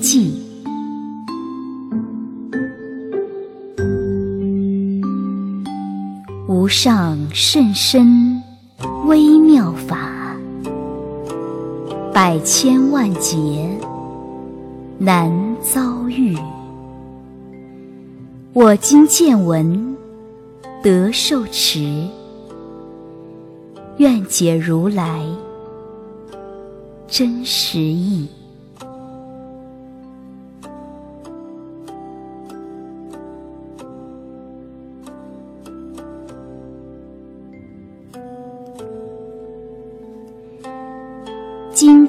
记》。无上甚深微妙法，百千万劫难遭遇。我今见闻得受持，愿解如来真实义。《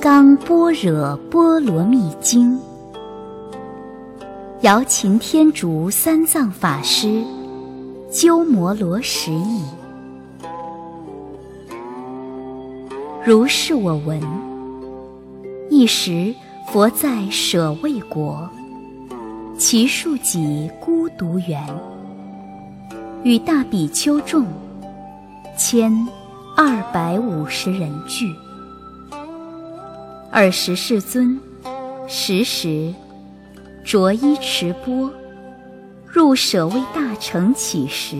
刚般若波罗蜜经》，姚秦天竺三藏法师鸠摩罗什译。如是我闻：一时，佛在舍卫国，其数己孤独园，与大比丘众千二百五十人聚。尔时世尊时时着衣持钵，入舍卫大城乞食。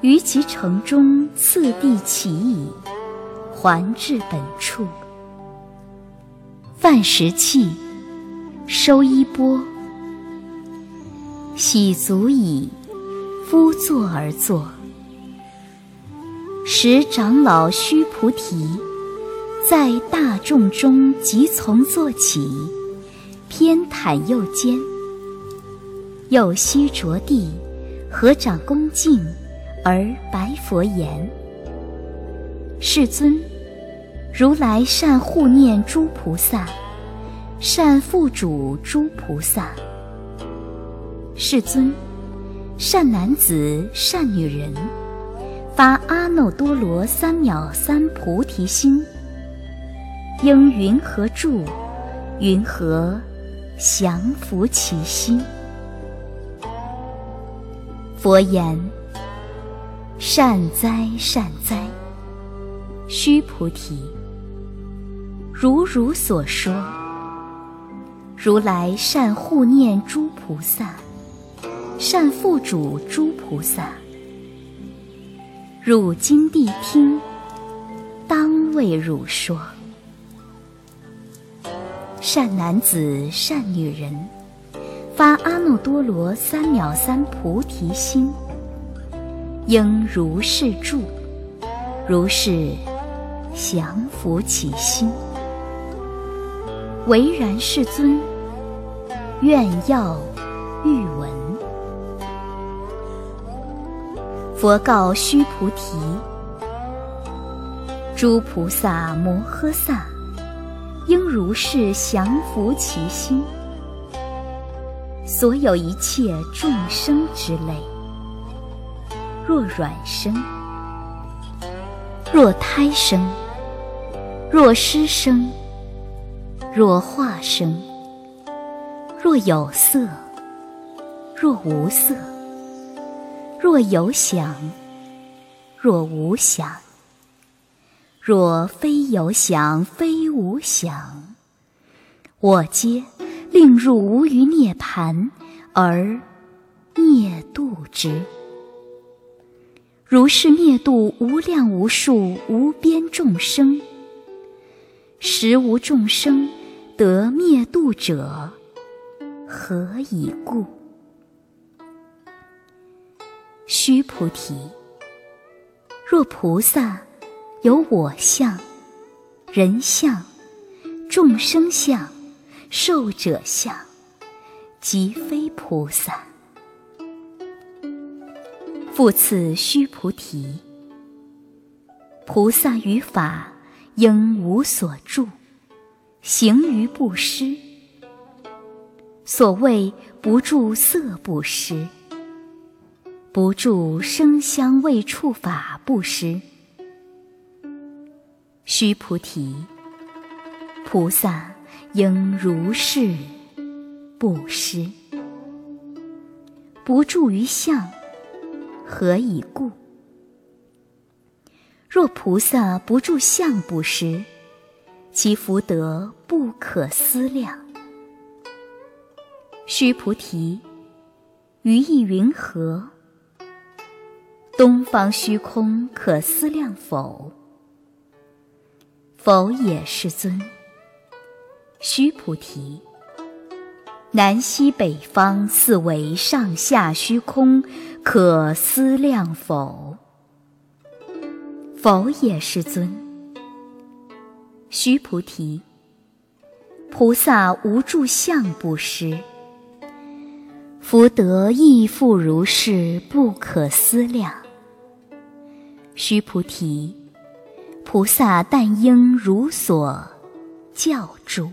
于其城中次第起已，还至本处。饭食讫，收衣钵，洗足已，敷座而坐。时长老须菩提。在大众中即从坐起，偏袒右肩，右膝着地，合掌恭敬，而白佛言：“世尊，如来善护念诸菩萨，善护主诸菩萨。世尊，善男子、善女人，发阿耨多罗三藐三菩提心。”应云何住？云何降伏其心？佛言：善哉善哉，须菩提，如汝所说，如来善护念诸菩萨，善护主诸菩萨。汝今谛听，当为汝说。善男子、善女人，发阿耨多罗三藐三菩提心，应如是住，如是降伏其心。唯然，世尊，愿要欲闻。佛告须菩提：诸菩萨摩诃萨。应如是降伏其心。所有一切众生之类，若卵生，若胎生，若湿生，若化生，若有色，若无色，若有想，若无想。若非有想，非无想，我皆令入无余涅盘而灭度之。如是灭度无量无数无边众生，实无众生得灭度者，何以故？须菩提，若菩萨。有我相、人相、众生相、寿者相，即非菩萨。复次，须菩提，菩萨于法应无所住，行于布施。所谓不住色布施，不住声香味触法布施。须菩提，菩萨应如是布施，不住于相，何以故？若菩萨不住相布施，其福德不可思量。须菩提，于意云何？东方虚空可思量否？否也，世尊。须菩提，南西北方四维上下虚空可思量否？否也，世尊。须菩提，菩萨无住相布施，福德亦复如是，不可思量。须菩提，菩萨但应如所教住。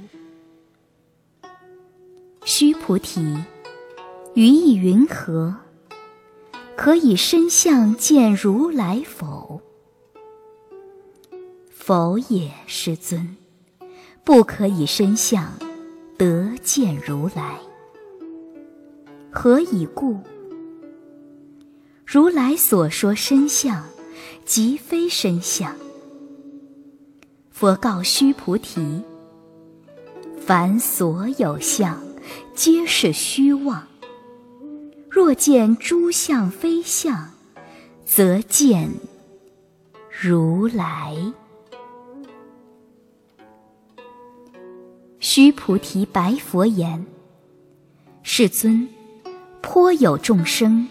须菩提，于意云何？可以身相见如来否？否也，世尊，不可以身相得见如来。何以故？如来所说身相。即非身相。佛告须菩提：凡所有相，皆是虚妄。若见诸相非相，则见如来。须菩提白佛言：世尊，颇有众生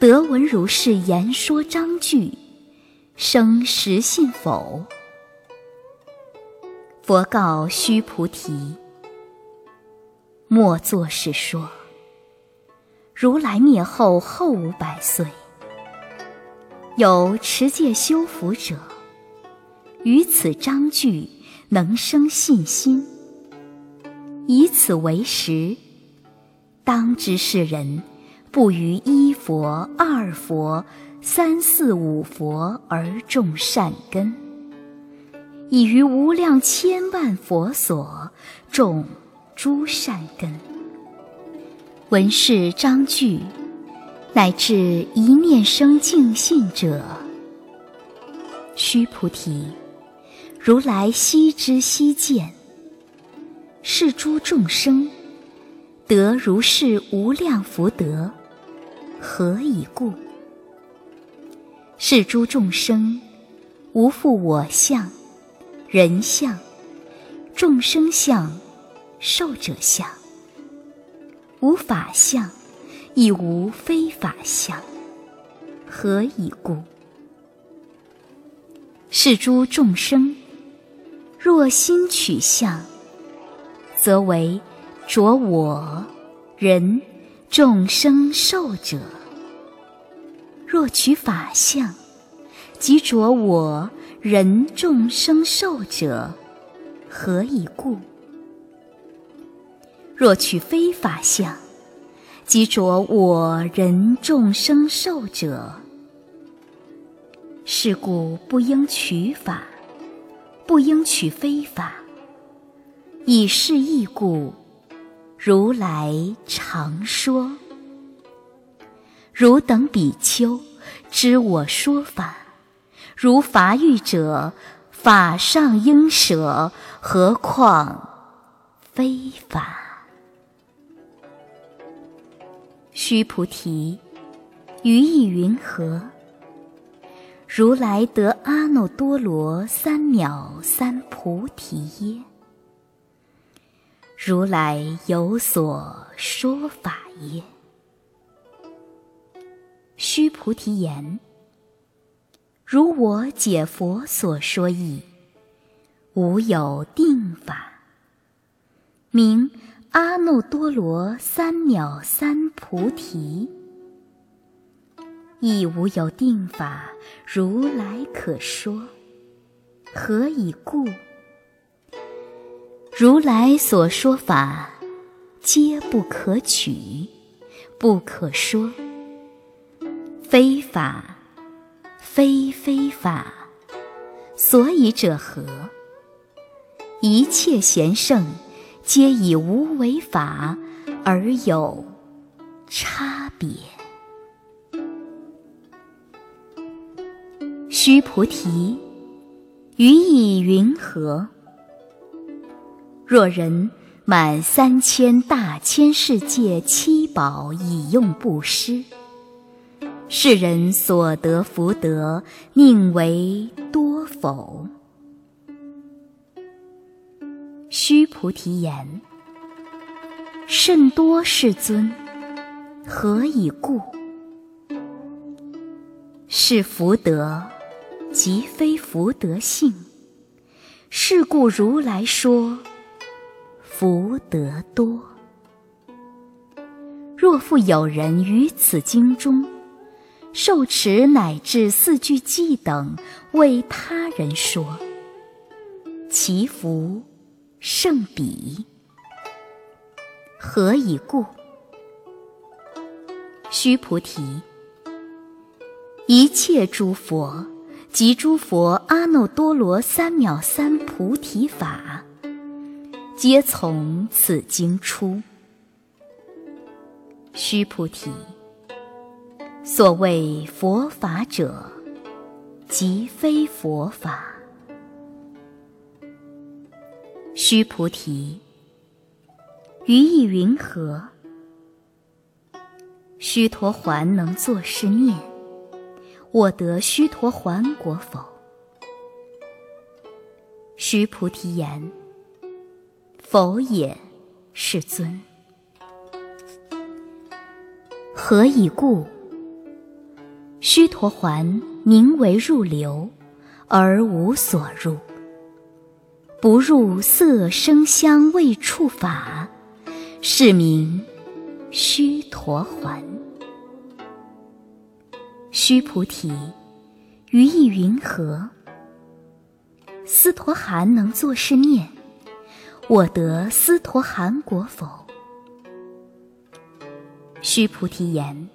得闻如是言说章句。生实信否？佛告须菩提：莫作是说。如来灭后后五百岁，有持戒修福者，于此章句能生信心，以此为实，当知是人不于一佛、二佛。三四五佛而种善根，已于无量千万佛所种诸善根。闻是章句，乃至一念生净信者，须菩提，如来悉知悉见。是诸众生得如是无量福德，何以故？是诸众生无复我相、人相、众生相、寿者相，无法相，亦无非法相。何以故？是诸众生若心取相，则为着我、人、众生、寿者。若取法相，即着我人众生寿者，何以故？若取非法相，即着我人众生寿者，是故不应取法，不应取非法。以是义故，如来常说。汝等比丘，知我说法，如法欲者，法上应舍，何况非法？须菩提，于意云何？如来得阿耨多罗三藐三菩提耶？如来有所说法耶？须菩提言：“如我解佛所说义，无有定法，名阿耨多罗三藐三菩提；亦无有定法，如来可说。何以故？如来所说法，皆不可取，不可说。”非法，非非法，所以者何？一切贤圣，皆以无为法而有差别。须菩提，于意云何？若人满三千大千世界七宝以用布施，世人所得福德，宁为多否？须菩提言：甚多，世尊。何以故？是福德，即非福德性。是故如来说。福德多。若复有人于此经中受持乃至四句偈等，为他人说，其福胜彼。何以故？须菩提，一切诸佛及诸佛阿耨多罗三藐三菩提法。皆从此经出。须菩提，所谓佛法者，即非佛法。须菩提，于意云何？须陀环能作是念：我得须陀环果否？须菩提言。否也，世尊。何以故？须陀环名为入流，而无所入，不入色声香味触法，是名须陀环。须菩提，于意云何？斯陀含能作是念。我得斯陀含果否？须菩提言：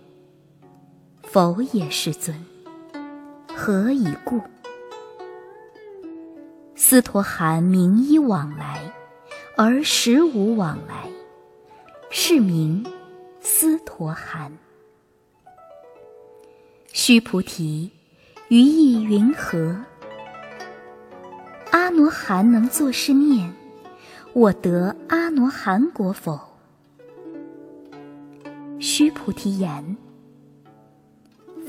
否也，世尊。何以故？斯陀含名依往来，而实无往来，是名斯陀含。须菩提，于意云何？阿罗汉能作是念。我得阿罗汉果否？须菩提言：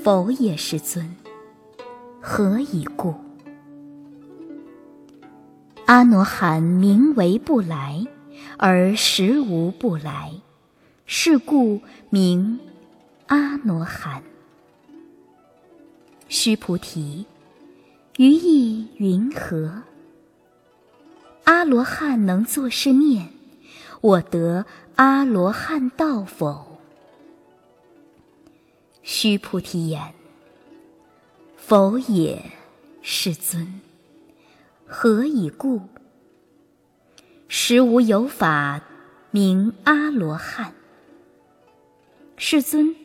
否也，世尊。何以故？阿罗汉名为不来，而实无不来，是故名阿罗汉。须菩提，于意云何？阿罗汉能作是念：我得阿罗汉道否？须菩提言：否也，世尊。何以故？实无有法名阿罗汉。世尊，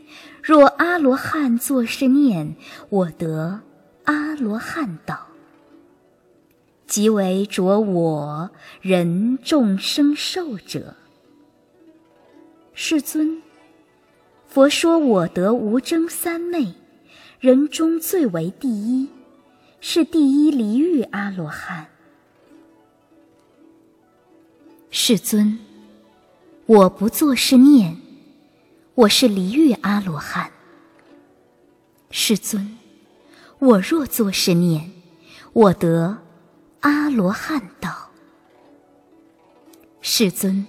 若阿罗汉作是念：我得阿罗汉道。即为着我人众生寿者。世尊，佛说我得无争三昧，人中最为第一，是第一离欲阿罗汉。世尊，我不作是念，我是离欲阿罗汉。世尊，我若作是念，我得。阿罗汉道：“世尊，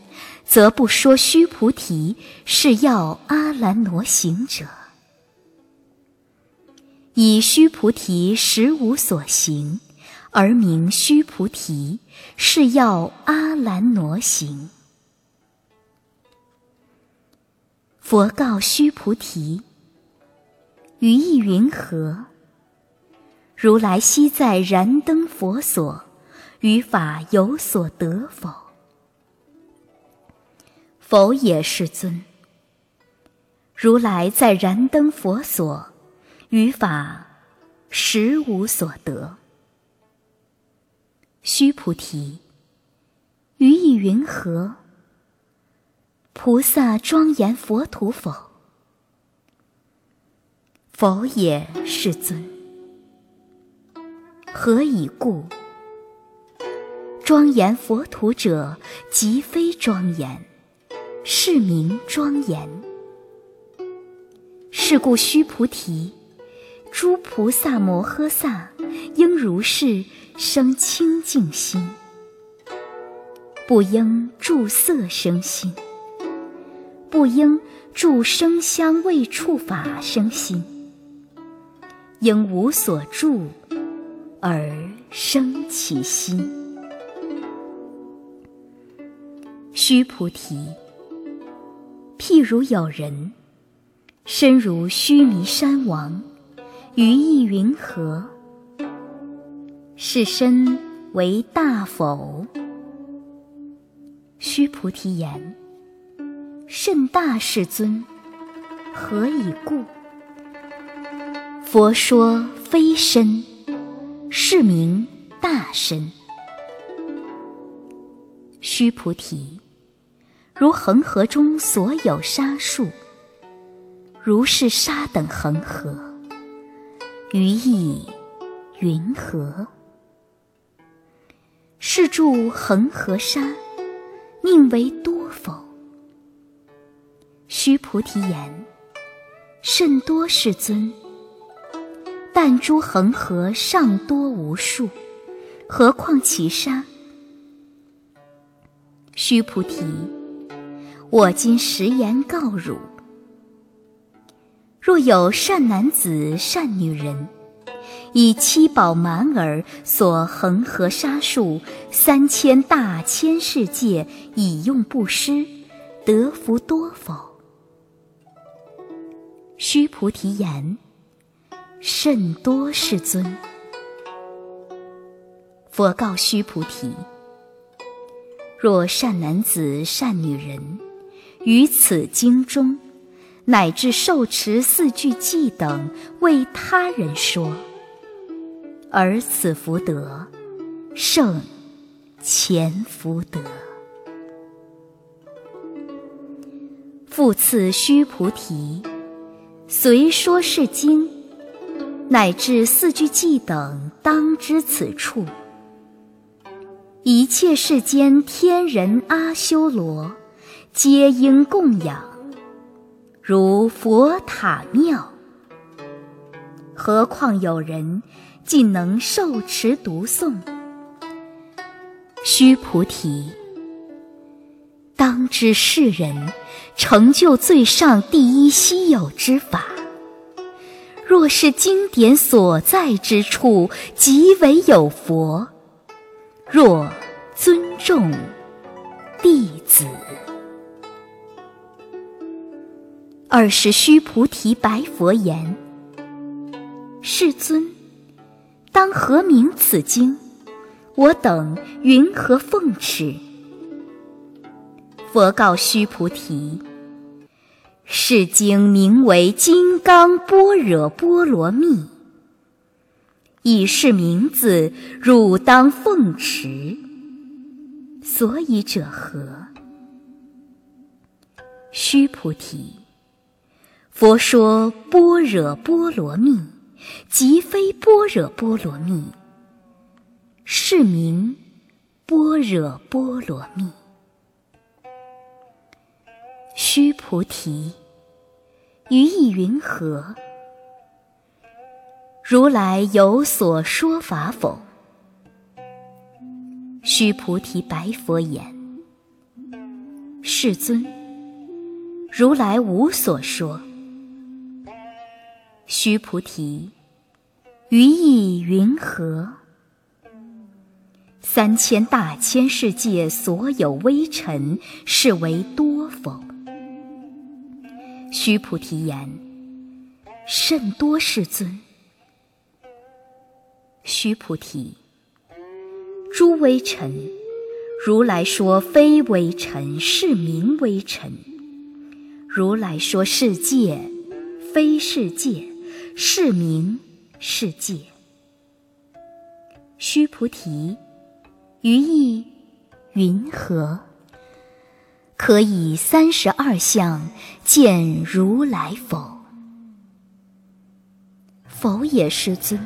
则不说须菩提是要阿兰罗行者。以须菩提实无所行，而名须菩提是要阿兰罗行。佛告须菩提：于意云何？”如来昔在燃灯佛所，于法有所得否？否也，世尊。如来在燃灯佛所，于法实无所得。须菩提，于意云何？菩萨庄严佛土否？否也，世尊。何以故？庄严佛土者，即非庄严，是名庄严。是故须菩提，诸菩萨摩诃萨应如是生清净心，不应住色生心，不应住声香味触法生心，应无所住而生其心。须菩提，譬如有人身如须弥山王，于意云何？是身为大否？须菩提言：甚大，世尊。何以故？佛说非身，是名大身。须菩提。如恒河中所有沙数，如是沙等恒河，于意云何？是住恒河沙，宁为多否？须菩提言：甚多，世尊。但诸恒河尚多无数，何况其沙？须菩提。我今实言告汝：若有善男子、善女人，以七宝满耳所恒河沙数三千大千世界，以用布施，得福多否？须菩提言：甚多，世尊。佛告须菩提：若善男子、善女人，于此经中，乃至受持四句偈等，为他人说，而此福德胜前福德。复次须菩提，随说是经，乃至四句偈等，当知此处，一切世间天人阿修罗。皆应供养，如佛塔庙。何况有人竟能受持读诵？须菩提，当知世人成就最上第一稀有之法。若是经典所在之处，即为有佛。若尊重弟子。二是须菩提白佛言：“世尊，当何名此经？我等云何奉持？”佛告须菩提：“是经名为《金刚般若波罗蜜》，以是名字，汝当奉持。所以者何？”须菩提。佛说般若波罗蜜，即非般若波罗蜜，是名般若波罗蜜。须菩提，于意云何？如来有所说法否？须菩提白佛言：“世尊，如来无所说。”须菩提，于意云何？三千大千世界所有微尘，是为多否？须菩提言：甚多，世尊。须菩提，诸微尘，如来说非微尘，是名微尘；如来说世界，非世界。是名是界。须菩提，于意云何？可以三十二相见如来否？否也，师尊。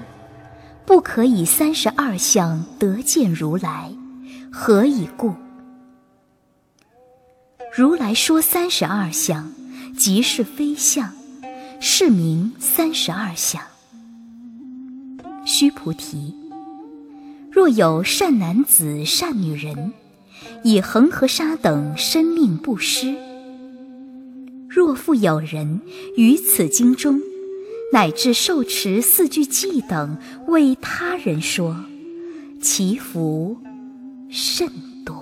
不可以三十二相得见如来，何以故？如来说三十二相，即是非相，是名三十二相。须菩提，若有善男子、善女人，以恒河沙等生命布施；若复有人于此经中，乃至受持四句偈等，为他人说，其福甚多。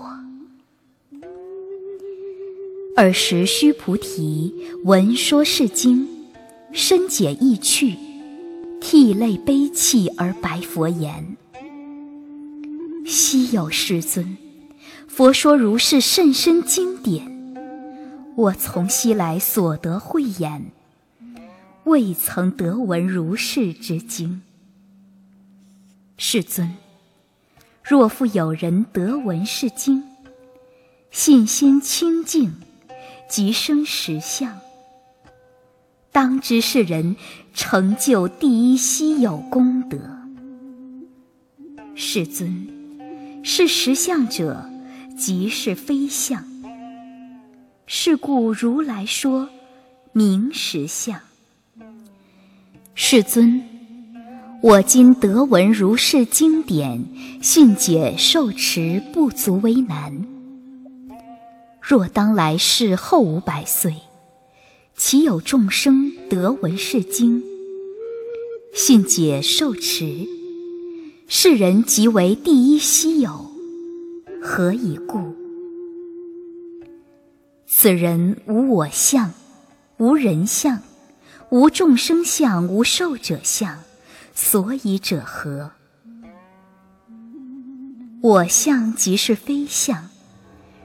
尔时须菩提闻说是经，深解意趣，涕泪悲泣而白佛言：“昔有世尊，佛说如是甚深经典，我从昔来所得慧眼，未曾得闻如是之经。世尊，若复有人得闻是经，信心清净。”即生实相，当知是人成就第一稀有功德。世尊，是实相者，即是非相。是故如来说明实相。世尊，我今得闻如是经典，信解受持不足为难。若当来世后五百岁，岂有众生得闻是经，信解受持？世人即为第一稀有，何以故？此人无我相，无人相，无众生相，无寿者相，所以者何？我相即是非相。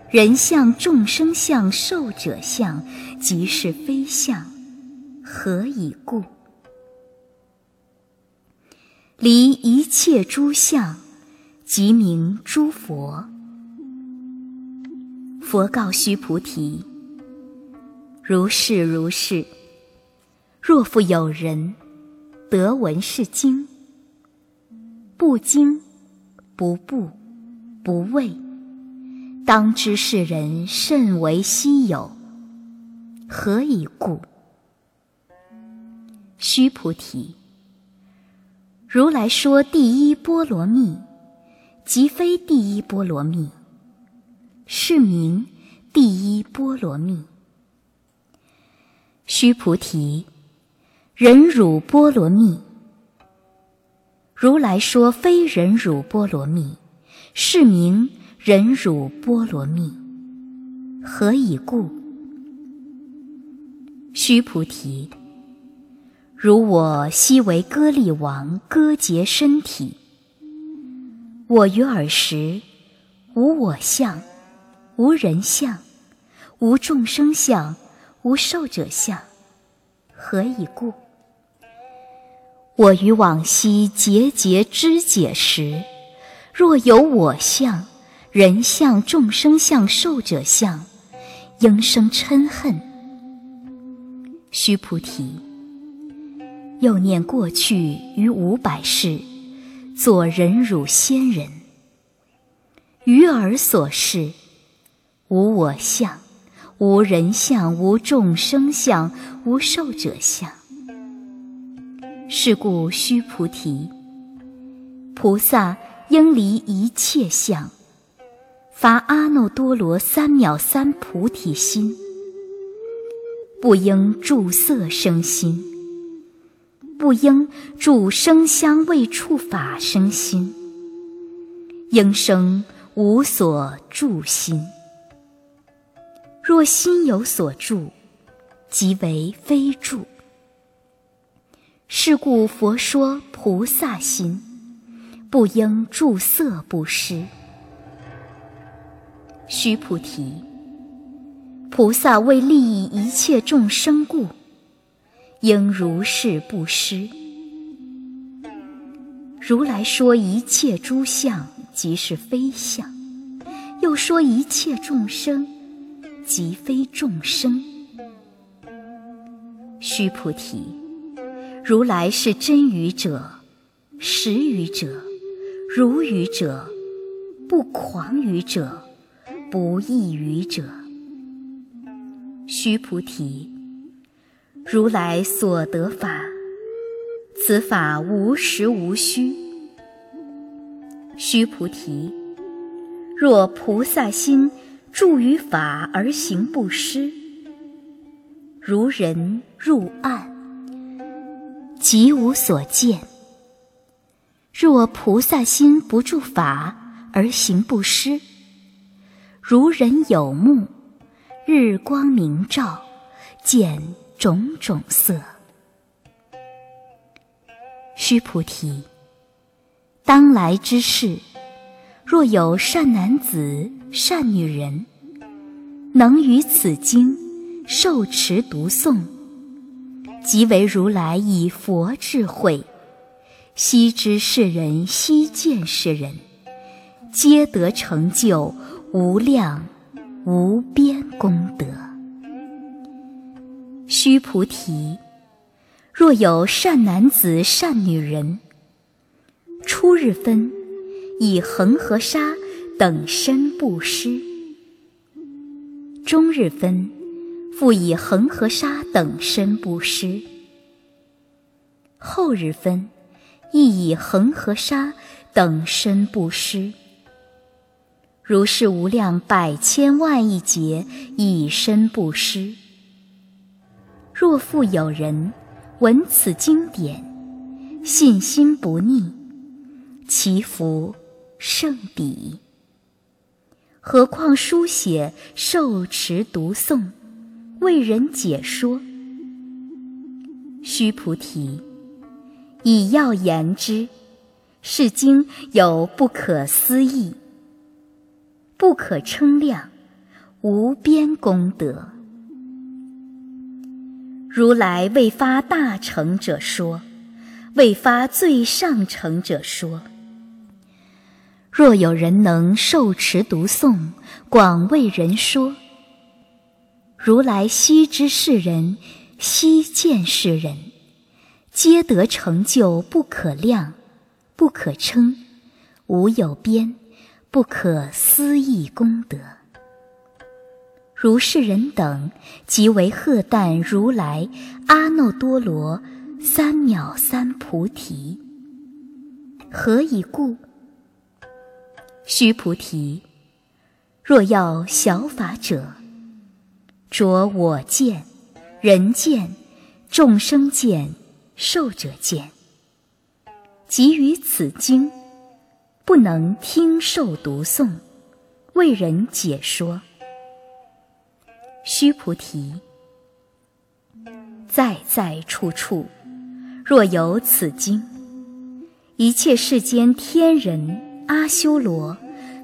人相、众生相、寿者相，即是非相，何以故？离一切诸相，即名诸佛。佛告须菩提：如是如是。若复有人得闻是经，不惊，不怖，不畏。当知是人甚为稀有，何以故？须菩提，如来说第一波罗蜜，即非第一波罗蜜，是名第一波罗蜜。须菩提，忍辱波罗蜜，如来说非忍辱波罗蜜，是名。忍辱波罗蜜，何以故？须菩提，如我昔为歌利王，割截身体。我于尔时，无我相，无人相，无众生相，无寿者相，何以故？我于往昔节节肢解时，若有我相。人相、众生相、寿者相，应生嗔恨。须菩提，又念过去于五百世，作忍辱仙人。于尔所示，无我相，无人相，无众生相，无寿者相。是故须菩提，菩萨应离一切相。发阿耨多罗三藐三菩提心，不应住色生心，不应住声香味触法生心，应生无所住心。若心有所住，即为非住。是故佛说菩萨心，不应住色不施。须菩提，菩萨为利益一切众生故，应如是布施。如来说一切诸相即是非相，又说一切众生即非众生。须菩提，如来是真语者、实语者、如语者、不狂语者，不异语者。须菩提，如来所得法，此法无实无虚。须菩提，若菩萨心住于法而行不施，如人入暗，即无所见。若菩萨心不住法而行不施，如人有目，日光明照，见种种色。须菩提，当来之世，若有善男子、善女人，能于此经受持读诵，即为如来以佛智慧。悉知世人，悉见世人，皆得成就无量无边功德。须菩提，若有善男子、善女人，初日分以恒河沙等身布施；中日分复以恒河沙等身布施；后日分。亦以恒河沙等身布施，如是无量百千万亿劫以身布施。若复有人闻此经典，信心不逆，其福甚彼。何况书写、受持、读诵、为人解说？须菩提。以要言之，是经有不可思议、不可称量、无边功德。如来未发大乘者说，未发最上乘者说。若有人能受持读诵，广为人说，如来悉知世人，悉见世人。皆得成就不可量、不可称、无有边、不可思议功德。如是人等，即为赫旦如来阿耨多罗三藐三菩提。何以故？须菩提，若要小法者，着我见、人见、众生见。受者见，即于此经，不能听受读诵，为人解说。须菩提，在在处处，若有此经，一切世间天人阿修罗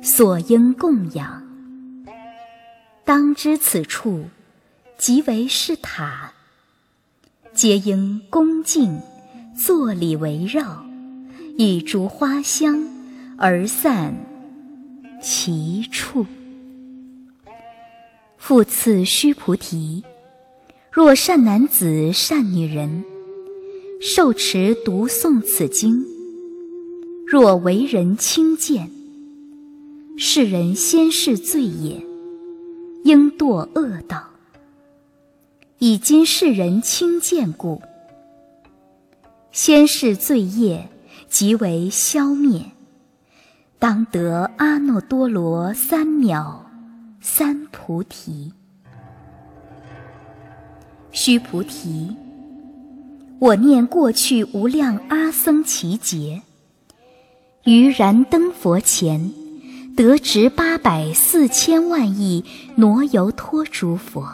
所应供养，当知此处即为是塔。皆应恭敬，坐礼围绕，以诸花香而散其处。复次，须菩提，若善男子、善女人，受持读诵此经，若为人轻贱，世人先世罪也，应堕恶道。以今世人轻贱故，先世罪业即为消灭，当得阿耨多罗三藐三菩提。须菩提，我念过去无量阿僧祇劫，于燃灯佛前，得值八百四千万亿挪游托诸佛。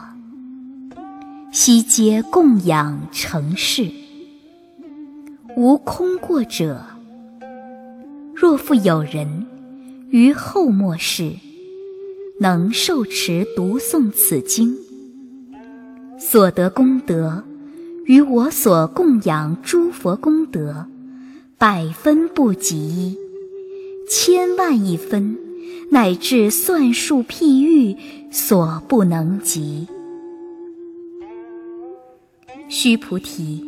悉皆供养成事，无空过者。若复有人于后末世能受持读诵此经，所得功德，与我所供养诸佛功德，百分不及一，千万亿分，乃至算数譬喻所不能及。须菩提，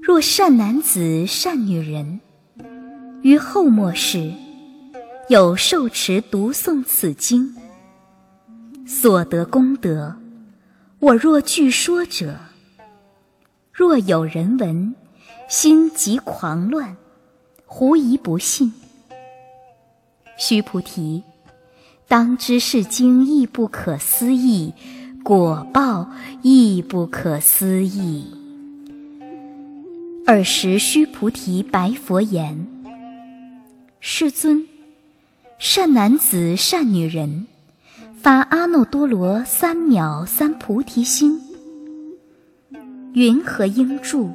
若善男子、善女人，于后末世有受持读诵此经所得功德，我若据说者，若有人闻，心即狂乱，狐疑不信。须菩提，当知是经亦不可思议，果报亦不可思议。尔时，须菩提白佛言：“世尊。”善男子、善女人，发阿耨多罗三藐三菩提心，云何应住？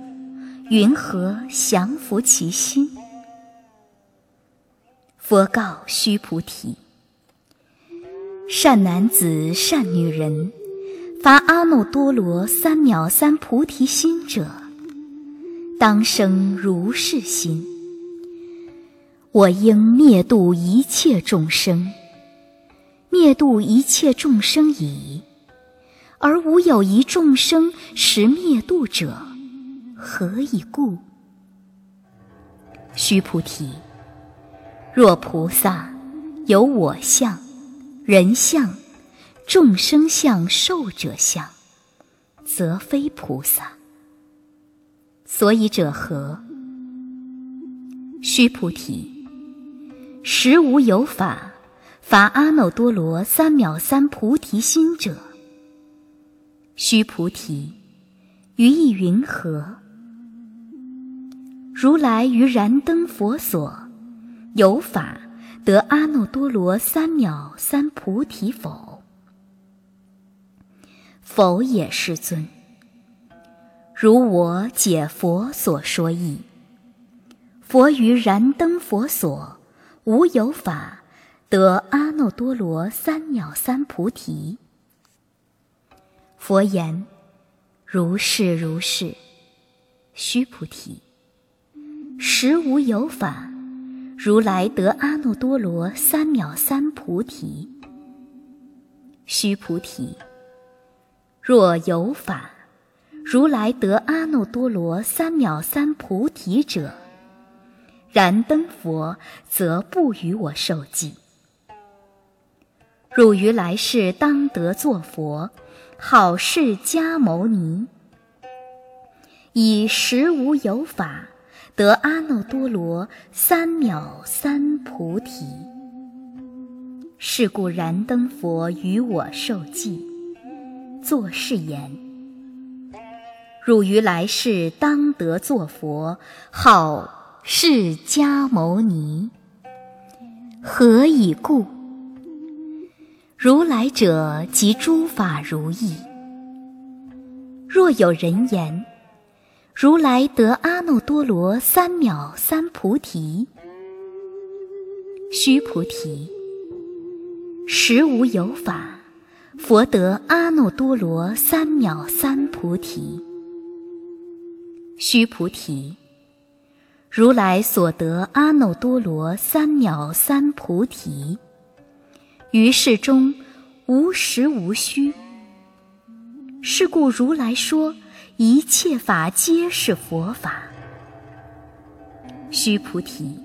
云何降伏其心？佛告须菩提：善男子、善女人，发阿耨多罗三藐三菩提心者，当生如是心。我应灭度一切众生，灭度一切众生已，而无有一众生实灭度者，何以故？须菩提，若菩萨有我相、人相、众生相、寿者相，则非菩萨。所以者何？须菩提。实无有法，法阿耨多罗三藐三菩提心者。须菩提，于意云何？如来于燃灯佛所，有法得阿耨多罗三藐三菩提否？否也，世尊。如我解佛所说义，佛于燃灯佛所。无有法得阿耨多罗三藐三菩提。佛言：如是如是。须菩提，实无有法如来得阿耨多罗三藐三菩提。须菩提，若有法如来得阿耨多罗三藐三菩提者。燃灯佛则不与我受记。汝于来世当得作佛，好释迦牟尼，以实无有法得阿耨多罗三藐三菩提。是故燃灯佛与我受记，作是言：汝于来世当得作佛，好。释迦牟尼，何以故？如来者，即诸法如意。若有人言，如来得阿耨多罗三藐三菩提，须菩提，实无有法，佛得阿耨多罗三藐三菩提。须菩提。如来所得阿耨多罗三藐三菩提，于世中无实无虚。是故如来说一切法皆是佛法。须菩提，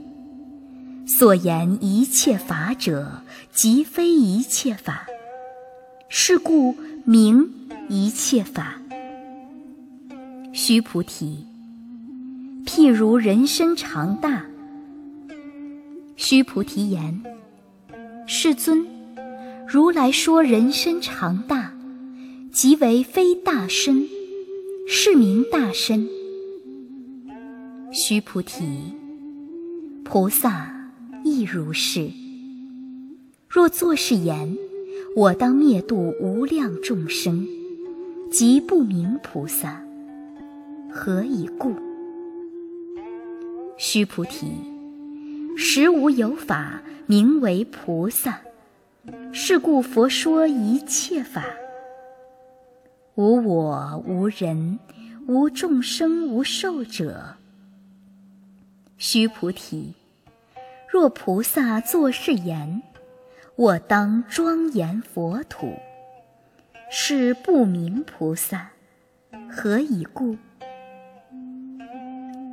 所言一切法者，即非一切法。是故名一切法。须菩提。譬如人身长大，须菩提言：“世尊，如来说人身长大，即为非大身，是名大身。”须菩提，菩萨亦如是。若作是言，我当灭度无量众生，即不名菩萨。何以故？须菩提，实无有法名为菩萨。是故佛说一切法，无我无人，无众生无寿者。须菩提，若菩萨作是言，我当庄严佛土，是不明菩萨。何以故？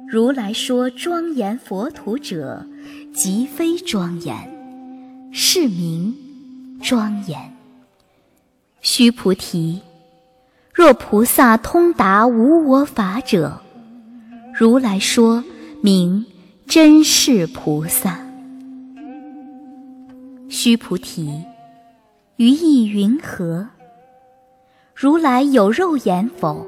如来说庄严佛土者，即非庄严，是名庄严。须菩提，若菩萨通达无我法者，如来说名真是菩萨。须菩提，于意云何？如来有肉眼否？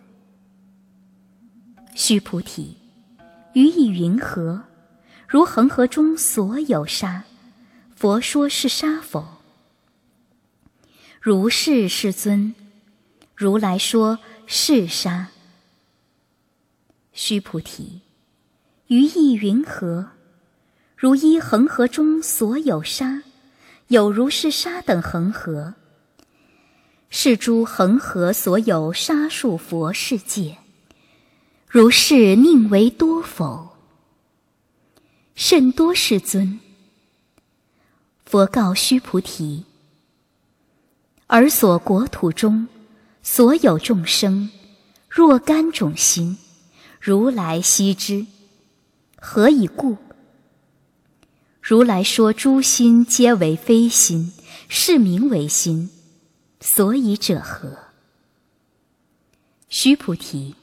须菩提，于意云何？如恒河中所有沙，佛说是沙否？如是，世尊。如来说是沙。须菩提，于意云何？如一恒河中所有沙，有如是沙等恒河，是诸恒河所有沙数佛世界。如是宁为多否？甚多，世尊。佛告须菩提：尔所国土中所有众生，若干种心，如来悉知。何以故？如来说诸心皆为非心，是名为心。所以者何？须菩提。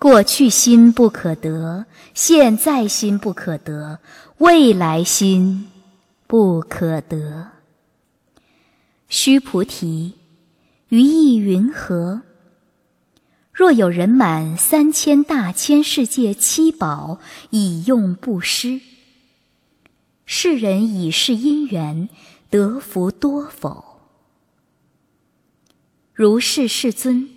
过去心不可得，现在心不可得，未来心不可得。须菩提，于意云何？若有人满三千大千世界七宝以用布施，世人以是因缘得福多否？如是，世尊。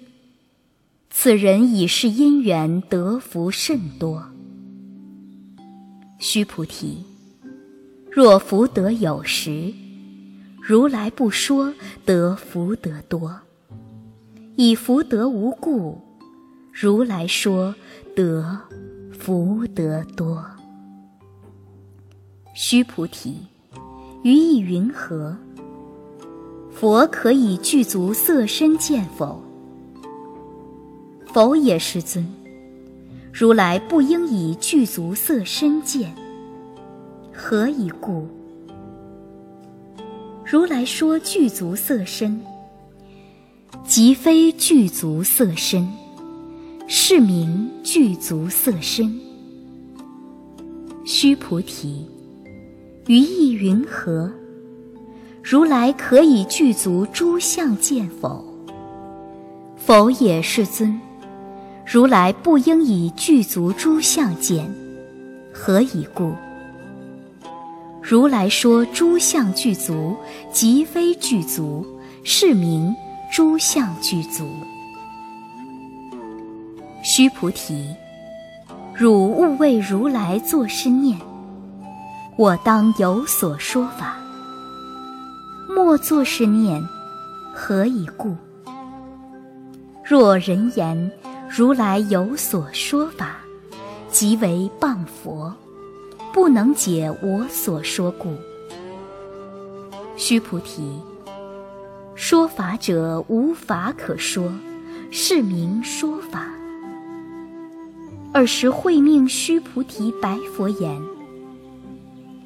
此人已是因缘得福甚多。须菩提，若福德有时，如来不说得福德多；以福德无故，如来说得福德多。须菩提，于意云何？佛可以具足色身见否？否也，世尊。如来不应以具足色身见。何以故？如来说具足色身，即非具足色身，是名具足色身。须菩提，于意云何？如来可以具足诸相见否？否也，世尊。如来不应以具足诸相见，何以故？如来说诸相具足，即非具足，是名诸相具足。须菩提，汝勿为如来作是念：我当有所说法。莫作是念，何以故？若人言。如来有所说法，即为谤佛，不能解我所说故。须菩提，说法者无法可说，是名说法。尔时会命须菩提白佛言：“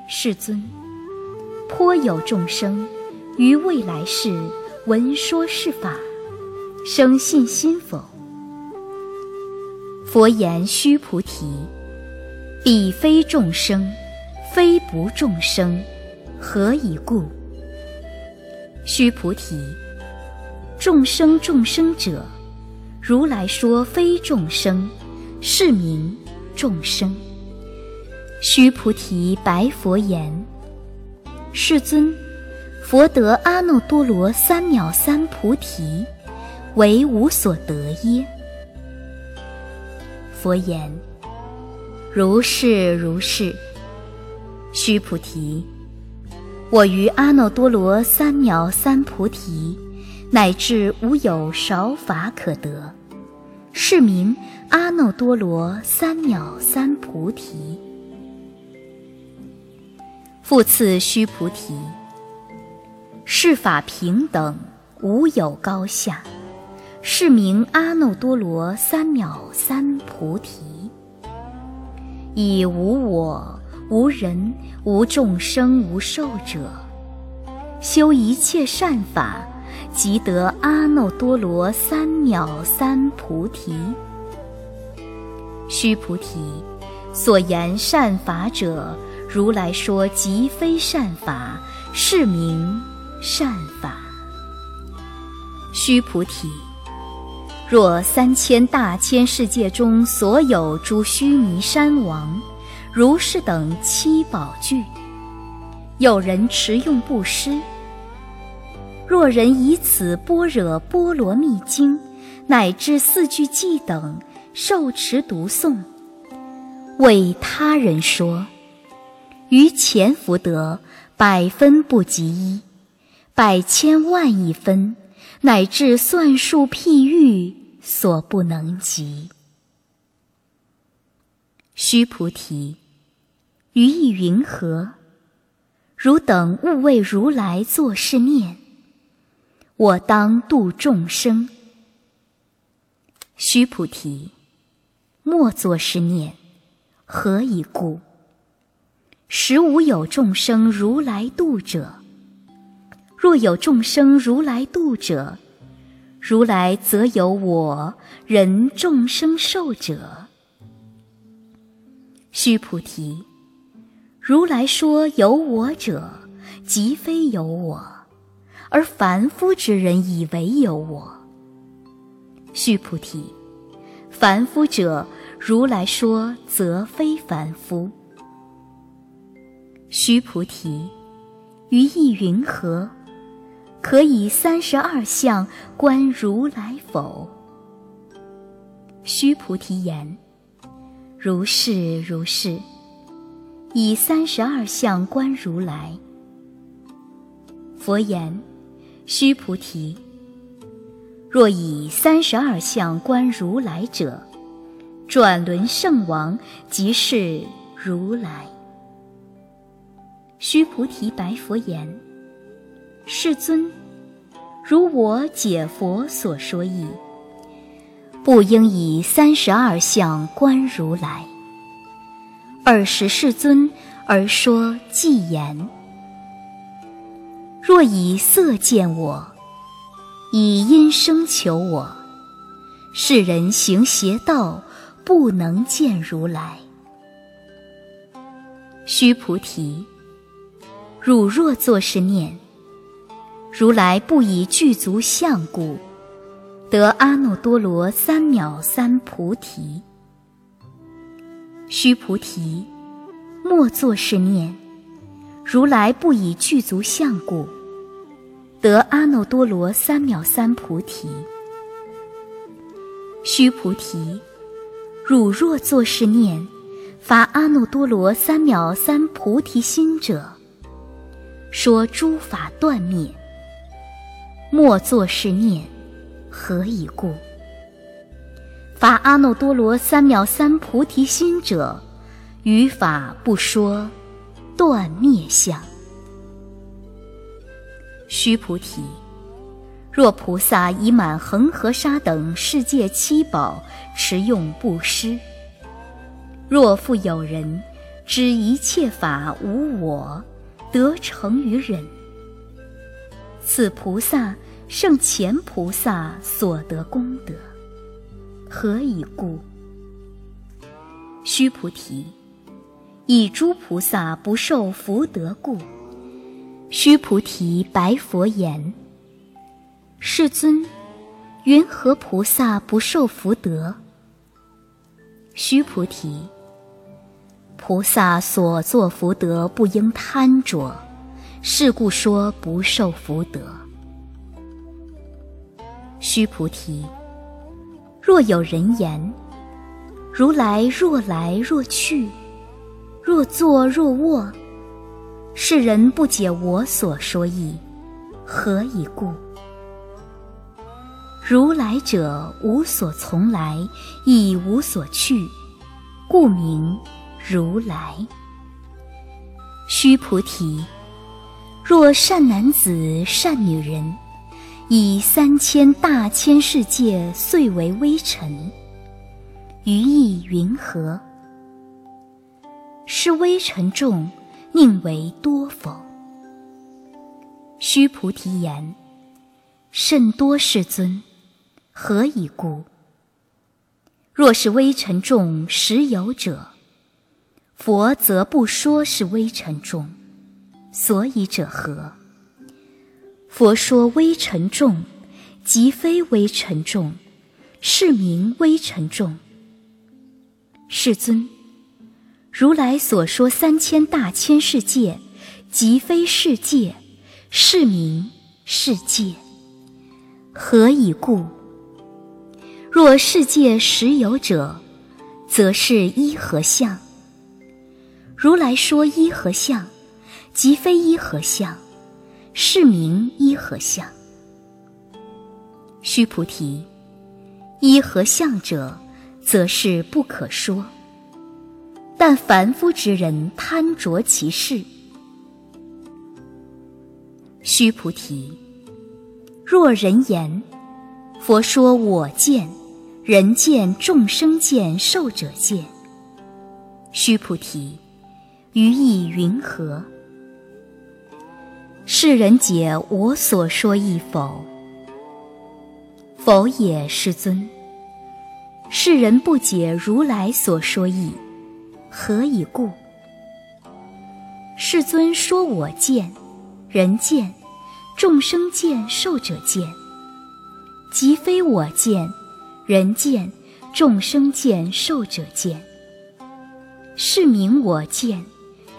世尊，颇有众生于未来世闻说是法，生信心否？”佛言：“须菩提，彼非众生，非不众生，何以故？须菩提，众生众生者，如来说非众生，是名众生。须菩提白佛言：“世尊，佛得阿耨多罗三藐三菩提，为无所得耶？”佛言：“如是如是。”须菩提。我于阿耨多罗三藐三菩提，乃至无有少法可得，是名阿耨多罗三藐三菩提。复次，须菩提，是法平等，无有高下，是名阿耨多罗三藐三菩提。以无我。无人，无众生，无寿者，修一切善法，即得阿耨多罗三藐三菩提。须菩提，所言善法者，如来说即非善法，是名善法。须菩提，若三千大千世界中所有诸须弥山王。如是等七宝具，有人持用布施。若人以此般若波罗蜜经，乃至四句偈等受持读诵，为他人说，于前福德百分不及一，百千万亿分，乃至算数譬喻所不能及。须菩提。于意云何？汝等勿为如来作是念：我当度众生。须菩提，莫作是念。何以故？实无有众生如来度者。若有众生如来度者，如来则有我人众生寿者。须菩提。如来说有我者，即非有我，而凡夫之人以为有我。须菩提，凡夫者，如来说则非凡夫。须菩提，于意云何？可以三十二相观如来否？须菩提言：如是如是。以三十二相观如来。佛言：须菩提，若以三十二相观如来者，转轮圣王即是如来。须菩提白佛言：世尊，如我解佛所说意，不应以三十二相观如来。尔时世尊而说偈言：若以色见我，以音声求我，世人行邪道，不能见如来。须菩提，汝若作是念，如来不以具足相故，得阿耨多罗三藐三菩提。须菩提，莫作是念。如来不以具足相故，得阿耨多罗三藐三菩提。须菩提，汝若作是念，发阿耨多罗三藐三菩提心者，说诸法断灭。莫作是念，何以故？法阿耨多罗三藐三菩提心者，于法不说断灭相。须菩提，若菩萨以满恒河沙等世界七宝持用布施，若复有人知一切法无我，得成于忍，此菩萨胜前菩萨所得功德。何以故？须菩提，以诸菩萨不受福德故。须菩提白佛言：“世尊，云何菩萨不受福德？”须菩提，菩萨所作福德不应贪着，是故说不受福德。须菩提，若有人言：“如来若来若去，若坐若卧。”世人不解我所说意，何以故？如来者无所从来，亦无所去，故名如来。须菩提，若善男子、善女人，以三千大千世界遂为微尘，于意云何？是微尘众。宁为多否？须菩提言：甚多，世尊。何以故？若是微尘众实有者，佛则不说是微尘众。所以者何？佛说微尘众，即非微尘众，是名微尘众。世尊。如来所说三千大千世界，即非世界，是名世界。何以故？若世界实有者，则是一合相。如来说一合相，即非一合相，是名一合相。须菩提，一合相者，则是不可说。但凡夫之人贪着其事。须菩提，若人言，佛说我见、人见、众生见、寿者见。须菩提，于意云何？世人解我所说意否？否也，世尊。世人不解如来所说意。何以故？世尊说我见、人见、众生见、寿者见，即非我见、人见、众生见、寿者见。是名我见、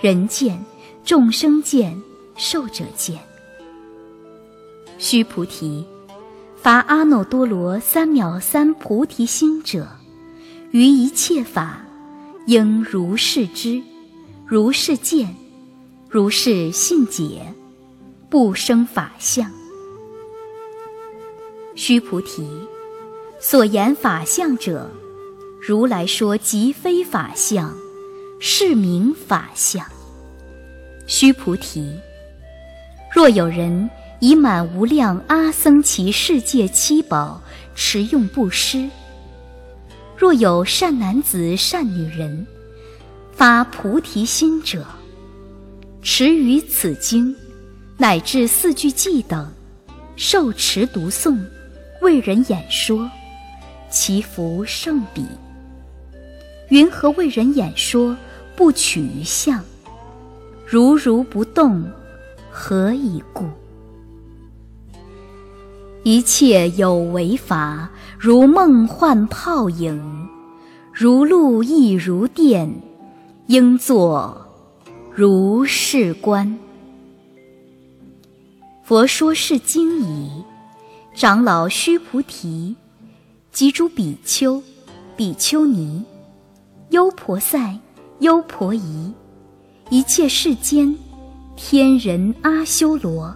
人见、众生见、寿者见。须菩提，发阿耨多罗三藐三菩提心者，于一切法。应如是知，如是见，如是信解，不生法相。须菩提，所言法相者，如来说即非法相，是名法相。须菩提，若有人以满无量阿僧祇世界七宝持用布施。若有善男子、善女人，发菩提心者，持于此经，乃至四句偈等，受持读诵，为人演说，其福胜彼。云何为人演说，不取于相？如如不动，何以故？一切有为法，如梦幻泡影，如露亦如电，应作如是观。佛说是经已，长老须菩提，及诸比丘、比丘尼、优婆塞、优婆夷，一切世间天人阿修罗。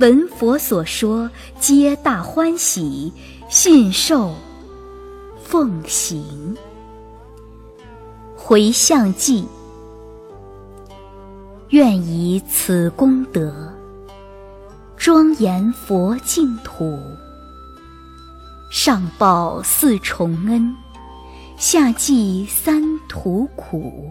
闻佛所说，皆大欢喜，信受奉行。回向记，愿以此功德，庄严佛净土，上报四重恩，下济三途苦。